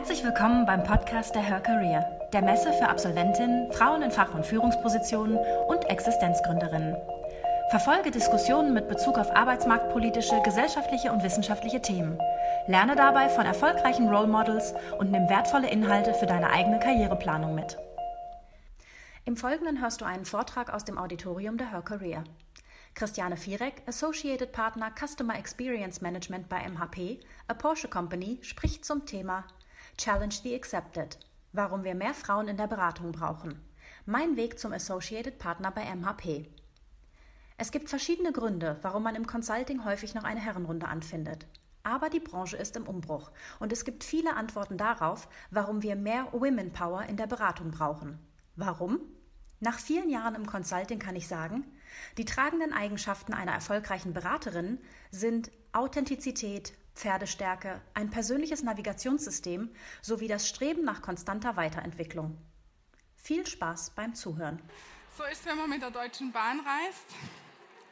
Herzlich willkommen beim Podcast der Her Career, der Messe für Absolventinnen, Frauen in Fach- und Führungspositionen und Existenzgründerinnen. Verfolge Diskussionen mit Bezug auf arbeitsmarktpolitische, gesellschaftliche und wissenschaftliche Themen. Lerne dabei von erfolgreichen Role Models und nimm wertvolle Inhalte für deine eigene Karriereplanung mit. Im Folgenden hörst du einen Vortrag aus dem Auditorium der Her Career. Christiane Vierek, Associated Partner Customer Experience Management bei MHP, a Porsche Company, spricht zum Thema Challenge the Accepted. Warum wir mehr Frauen in der Beratung brauchen. Mein Weg zum Associated Partner bei MHP. Es gibt verschiedene Gründe, warum man im Consulting häufig noch eine Herrenrunde anfindet. Aber die Branche ist im Umbruch und es gibt viele Antworten darauf, warum wir mehr Women Power in der Beratung brauchen. Warum? Nach vielen Jahren im Consulting kann ich sagen, die tragenden Eigenschaften einer erfolgreichen Beraterin sind Authentizität, Pferdestärke, ein persönliches Navigationssystem sowie das Streben nach konstanter Weiterentwicklung. Viel Spaß beim Zuhören. So ist, wenn man mit der Deutschen Bahn reist.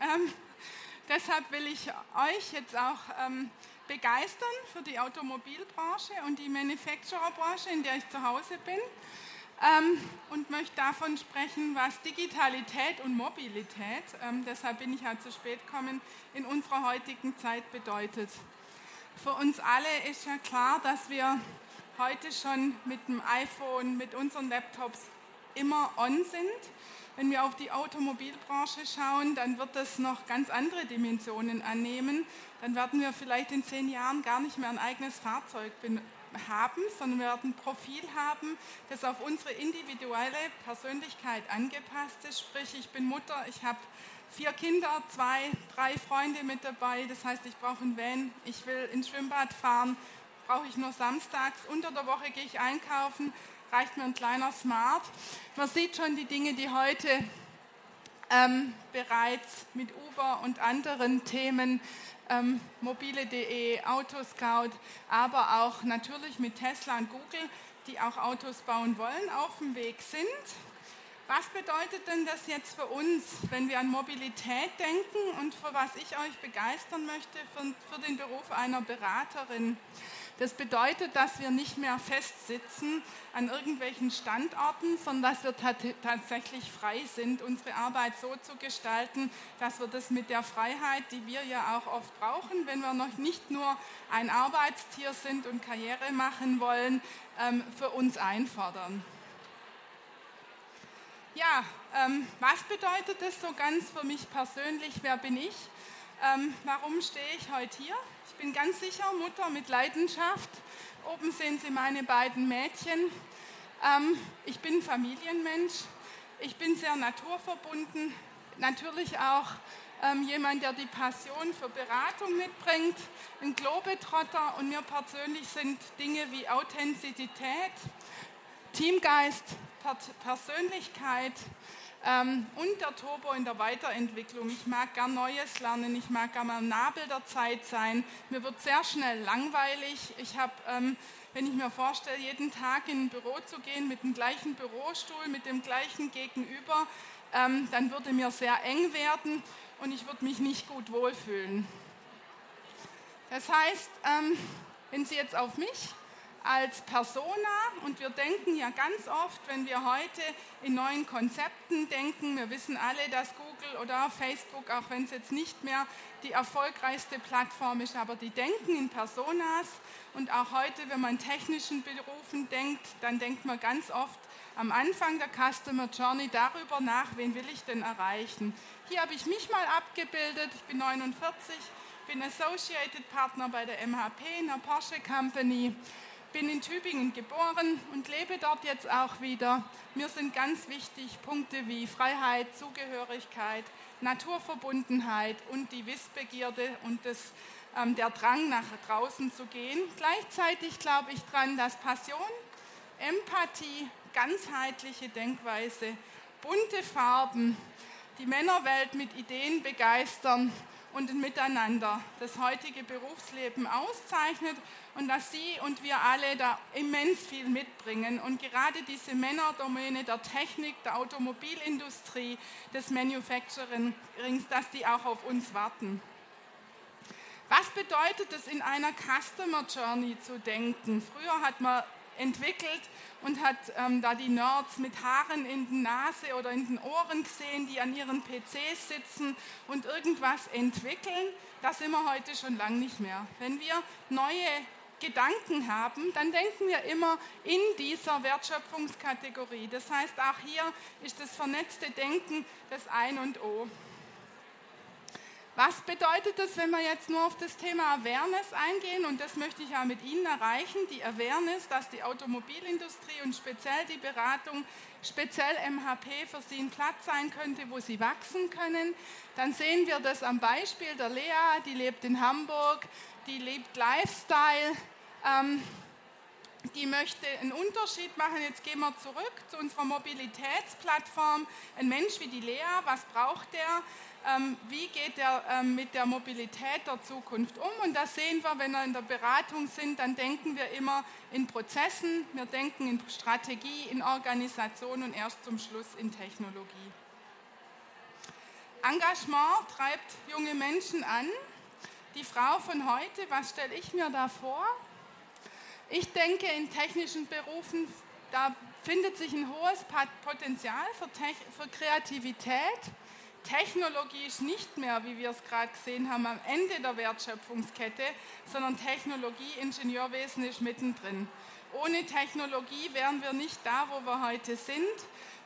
Ähm, deshalb will ich euch jetzt auch ähm, begeistern für die Automobilbranche und die Manufacturerbranche, in der ich zu Hause bin. Ähm, und möchte davon sprechen, was Digitalität und Mobilität, ähm, deshalb bin ich halt zu spät gekommen, in unserer heutigen Zeit bedeutet. Für uns alle ist ja klar, dass wir heute schon mit dem iPhone, mit unseren Laptops immer on sind. Wenn wir auf die Automobilbranche schauen, dann wird das noch ganz andere Dimensionen annehmen. Dann werden wir vielleicht in zehn Jahren gar nicht mehr ein eigenes Fahrzeug haben, sondern wir werden ein Profil haben, das auf unsere individuelle Persönlichkeit angepasst ist. Sprich, ich bin Mutter, ich habe vier Kinder, zwei, drei Freunde mit dabei. Das heißt, ich brauche ein Van, ich will ins Schwimmbad fahren, brauche ich nur samstags. Unter der Woche gehe ich einkaufen, reicht mir ein kleiner Smart. Man sieht schon die Dinge, die heute ähm, bereits mit Uber und anderen Themen ähm, mobile.de, Autoscout, aber auch natürlich mit Tesla und Google, die auch Autos bauen wollen, auf dem Weg sind. Was bedeutet denn das jetzt für uns, wenn wir an Mobilität denken und für was ich euch begeistern möchte, für, für den Beruf einer Beraterin? Das bedeutet, dass wir nicht mehr festsitzen an irgendwelchen Standorten, sondern dass wir tatsächlich frei sind, unsere Arbeit so zu gestalten, dass wir das mit der Freiheit, die wir ja auch oft brauchen, wenn wir noch nicht nur ein Arbeitstier sind und Karriere machen wollen, ähm, für uns einfordern. Ja, ähm, was bedeutet das so ganz für mich persönlich? Wer bin ich? Ähm, warum stehe ich heute hier? bin ganz sicher Mutter mit Leidenschaft. Oben sehen Sie meine beiden Mädchen. Ähm, ich bin Familienmensch. Ich bin sehr naturverbunden. Natürlich auch ähm, jemand, der die Passion für Beratung mitbringt. Ein Globetrotter. Und mir persönlich sind Dinge wie Authentizität, Teamgeist, Persönlichkeit, ähm, und der Turbo in der Weiterentwicklung. Ich mag gern Neues lernen, ich mag gern am Nabel der Zeit sein. Mir wird sehr schnell langweilig. Ich habe, ähm, wenn ich mir vorstelle, jeden Tag in ein Büro zu gehen mit dem gleichen Bürostuhl, mit dem gleichen Gegenüber, ähm, dann würde mir sehr eng werden und ich würde mich nicht gut wohlfühlen. Das heißt, ähm, wenn Sie jetzt auf mich als Persona. Und wir denken ja ganz oft, wenn wir heute in neuen Konzepten denken, wir wissen alle, dass Google oder Facebook, auch wenn es jetzt nicht mehr die erfolgreichste Plattform ist, aber die denken in Personas. Und auch heute, wenn man technischen Berufen denkt, dann denkt man ganz oft am Anfang der Customer Journey darüber nach, wen will ich denn erreichen. Hier habe ich mich mal abgebildet, ich bin 49, bin Associated Partner bei der MHP, einer Porsche Company bin in Tübingen geboren und lebe dort jetzt auch wieder. Mir sind ganz wichtig Punkte wie Freiheit, Zugehörigkeit, Naturverbundenheit und die Wissbegierde und das, ähm, der Drang nach draußen zu gehen. Gleichzeitig glaube ich daran, dass Passion, Empathie, ganzheitliche Denkweise, bunte Farben, die Männerwelt mit Ideen begeistern und ein Miteinander das heutige Berufsleben auszeichnet und dass Sie und wir alle da immens viel mitbringen. Und gerade diese Männerdomäne der Technik, der Automobilindustrie, des Manufacturings, dass die auch auf uns warten. Was bedeutet es, in einer Customer Journey zu denken? Früher hat man entwickelt und hat ähm, da die Nerds mit Haaren in der Nase oder in den Ohren gesehen, die an ihren PCs sitzen und irgendwas entwickeln. Das sind wir heute schon lange nicht mehr. Wenn wir neue Gedanken haben, dann denken wir immer in dieser Wertschöpfungskategorie. Das heißt, auch hier ist das vernetzte Denken das Ein und O. Was bedeutet das, wenn wir jetzt nur auf das Thema Awareness eingehen? Und das möchte ich ja mit Ihnen erreichen, die Awareness, dass die Automobilindustrie und speziell die Beratung, speziell MHP für Sie ein Platz sein könnte, wo Sie wachsen können. Dann sehen wir das am Beispiel der Lea, die lebt in Hamburg, die liebt Lifestyle, ähm, die möchte einen Unterschied machen. Jetzt gehen wir zurück zu unserer Mobilitätsplattform. Ein Mensch wie die Lea, was braucht der? Ähm, wie geht er ähm, mit der Mobilität der Zukunft um. Und das sehen wir, wenn wir in der Beratung sind, dann denken wir immer in Prozessen, wir denken in Strategie, in Organisation und erst zum Schluss in Technologie. Engagement treibt junge Menschen an. Die Frau von heute, was stelle ich mir da vor? Ich denke, in technischen Berufen, da findet sich ein hohes Potenzial für, für Kreativität Technologie ist nicht mehr, wie wir es gerade gesehen haben, am Ende der Wertschöpfungskette, sondern Technologie, Ingenieurwesen ist mittendrin. Ohne Technologie wären wir nicht da, wo wir heute sind.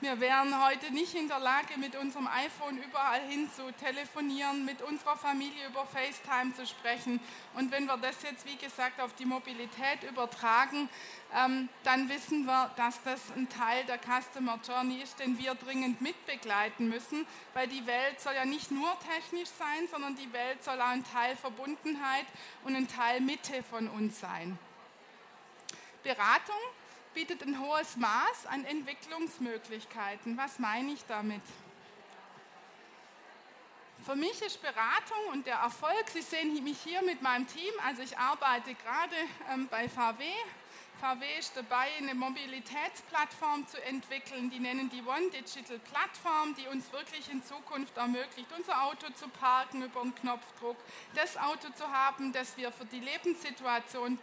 Wir wären heute nicht in der Lage, mit unserem iPhone überall hin zu telefonieren, mit unserer Familie über FaceTime zu sprechen. Und wenn wir das jetzt, wie gesagt, auf die Mobilität übertragen, ähm, dann wissen wir, dass das ein Teil der Customer Journey ist, den wir dringend mitbegleiten müssen, weil die Welt soll ja nicht nur technisch sein, sondern die Welt soll auch ein Teil Verbundenheit und ein Teil Mitte von uns sein. Beratung bietet ein hohes Maß an Entwicklungsmöglichkeiten. Was meine ich damit? Für mich ist Beratung und der Erfolg, Sie sehen mich hier mit meinem Team, also ich arbeite gerade ähm, bei VW. VW ist dabei, eine Mobilitätsplattform zu entwickeln. Die nennen die One Digital Plattform, die uns wirklich in Zukunft ermöglicht, unser Auto zu parken über einen Knopfdruck, das Auto zu haben, das wir für die Lebenssituation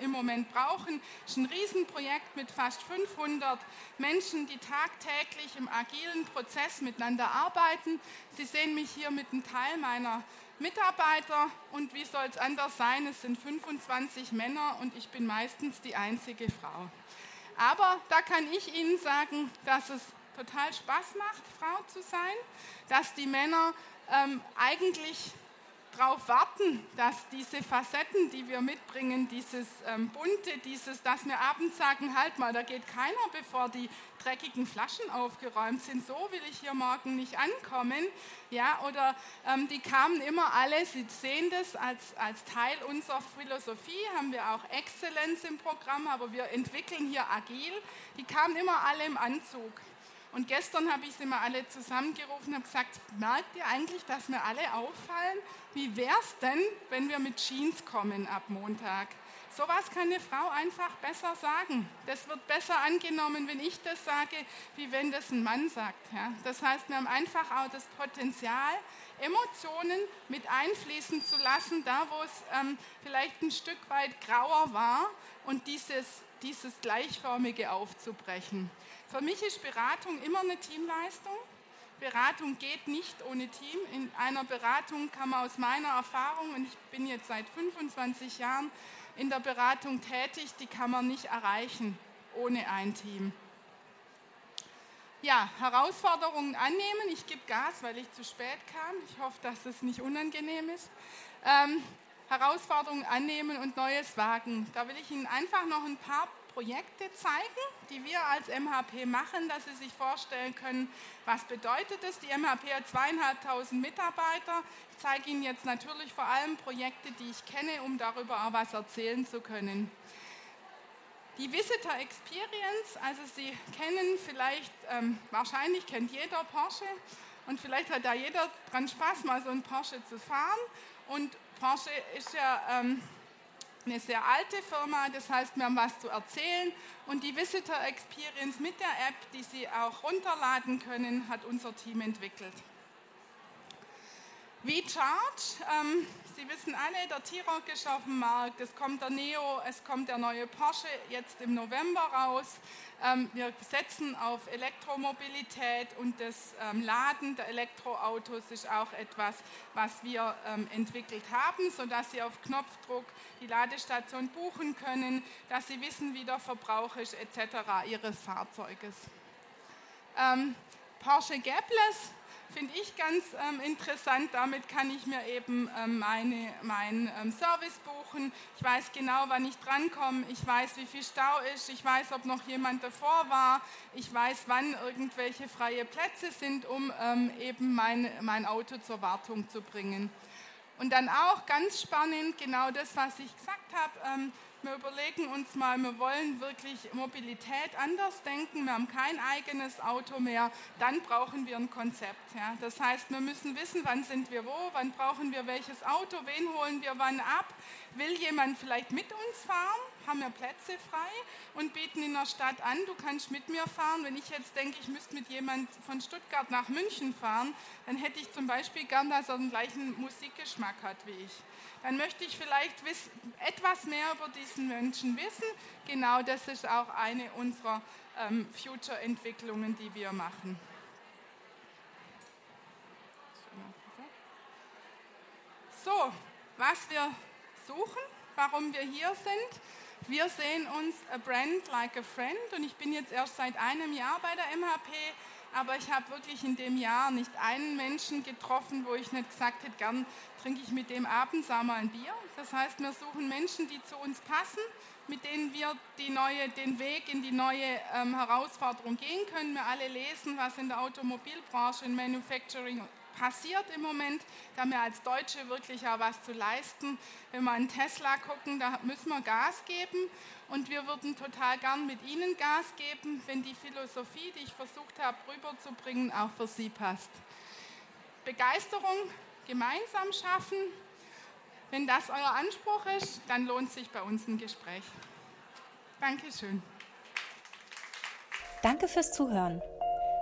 im Moment brauchen. Es ist ein Riesenprojekt mit fast 500 Menschen, die tagtäglich im agilen Prozess miteinander arbeiten. Sie sehen mich hier mit einem Teil meiner Mitarbeiter und wie soll es anders sein? Es sind 25 Männer und ich bin meistens die einzige Frau. Aber da kann ich Ihnen sagen, dass es total Spaß macht, Frau zu sein, dass die Männer ähm, eigentlich darauf warten, dass diese Facetten, die wir mitbringen, dieses ähm, Bunte, dieses, dass wir abends sagen, halt mal, da geht keiner, bevor die dreckigen Flaschen aufgeräumt sind, so will ich hier morgen nicht ankommen. Ja, oder ähm, die kamen immer alle, Sie sehen das als, als Teil unserer Philosophie, haben wir auch Exzellenz im Programm, aber wir entwickeln hier agil. Die kamen immer alle im Anzug. Und gestern habe ich sie mal alle zusammengerufen und gesagt, merkt ihr eigentlich, dass mir alle auffallen? Wie wäre es denn, wenn wir mit Jeans kommen ab Montag? Sowas kann eine Frau einfach besser sagen. Das wird besser angenommen, wenn ich das sage, wie wenn das ein Mann sagt. Ja? Das heißt, wir haben einfach auch das Potenzial, Emotionen mit einfließen zu lassen, da wo es ähm, vielleicht ein Stück weit grauer war und dieses, dieses Gleichförmige aufzubrechen. Für mich ist Beratung immer eine Teamleistung. Beratung geht nicht ohne Team. In einer Beratung kann man aus meiner Erfahrung, und ich bin jetzt seit 25 Jahren in der Beratung tätig, die kann man nicht erreichen ohne ein Team. Ja, Herausforderungen annehmen. Ich gebe Gas, weil ich zu spät kam. Ich hoffe, dass es nicht unangenehm ist. Ähm, Herausforderungen annehmen und Neues wagen. Da will ich Ihnen einfach noch ein paar Projekte zeigen, die wir als MHP machen, dass Sie sich vorstellen können, was bedeutet es. Die MHP hat zweieinhalbtausend Mitarbeiter. Ich zeige Ihnen jetzt natürlich vor allem Projekte, die ich kenne, um darüber auch was erzählen zu können. Die Visitor Experience, also Sie kennen vielleicht, ähm, wahrscheinlich kennt jeder Porsche und vielleicht hat da jeder dran Spaß, mal so einen Porsche zu fahren. Und Porsche ist ja ähm, eine sehr alte Firma, das heißt, wir haben was zu erzählen. Und die Visitor Experience mit der App, die Sie auch runterladen können, hat unser Team entwickelt. V-Charge, ähm, Sie wissen alle, der T-Rock ist auf dem Markt, es kommt der Neo, es kommt der neue Porsche jetzt im November raus. Ähm, wir setzen auf Elektromobilität und das ähm, Laden der Elektroautos ist auch etwas, was wir ähm, entwickelt haben, sodass Sie auf Knopfdruck die Ladestation buchen können, dass Sie wissen, wie der Verbrauch ist etc. Ihres Fahrzeuges. Porsche Gapless finde ich ganz ähm, interessant. Damit kann ich mir eben ähm, meine, meinen ähm, Service buchen. Ich weiß genau, wann ich drankomme. Ich weiß, wie viel Stau ist. Ich weiß, ob noch jemand davor war. Ich weiß, wann irgendwelche freie Plätze sind, um ähm, eben mein, mein Auto zur Wartung zu bringen. Und dann auch ganz spannend, genau das, was ich gesagt habe ähm, wir überlegen uns mal, wir wollen wirklich Mobilität anders denken, wir haben kein eigenes Auto mehr, dann brauchen wir ein Konzept. Ja. Das heißt, wir müssen wissen, wann sind wir wo, wann brauchen wir welches Auto, wen holen wir wann ab, will jemand vielleicht mit uns fahren, haben wir Plätze frei und bieten in der Stadt an, du kannst mit mir fahren. Wenn ich jetzt denke, ich müsste mit jemand von Stuttgart nach München fahren, dann hätte ich zum Beispiel gern, dass er den gleichen Musikgeschmack hat wie ich dann möchte ich vielleicht etwas mehr über diesen Menschen wissen. Genau das ist auch eine unserer ähm, Future-Entwicklungen, die wir machen. So, was wir suchen, warum wir hier sind. Wir sehen uns a brand like a friend und ich bin jetzt erst seit einem Jahr bei der MHP aber ich habe wirklich in dem Jahr nicht einen Menschen getroffen, wo ich nicht gesagt hätte, gern trinke ich mit dem abends einmal ein Bier. Das heißt, wir suchen Menschen, die zu uns passen, mit denen wir neue, den Weg in die neue ähm, Herausforderung gehen können. Wir alle lesen, was in der Automobilbranche, in Manufacturing passiert im Moment. Da haben wir als Deutsche wirklich auch was zu leisten. Wenn wir an Tesla gucken, da müssen wir Gas geben und wir würden total gern mit Ihnen Gas geben, wenn die Philosophie, die ich versucht habe rüberzubringen, auch für Sie passt. Begeisterung gemeinsam schaffen. Wenn das euer Anspruch ist, dann lohnt sich bei uns ein Gespräch. Dankeschön. Danke fürs Zuhören.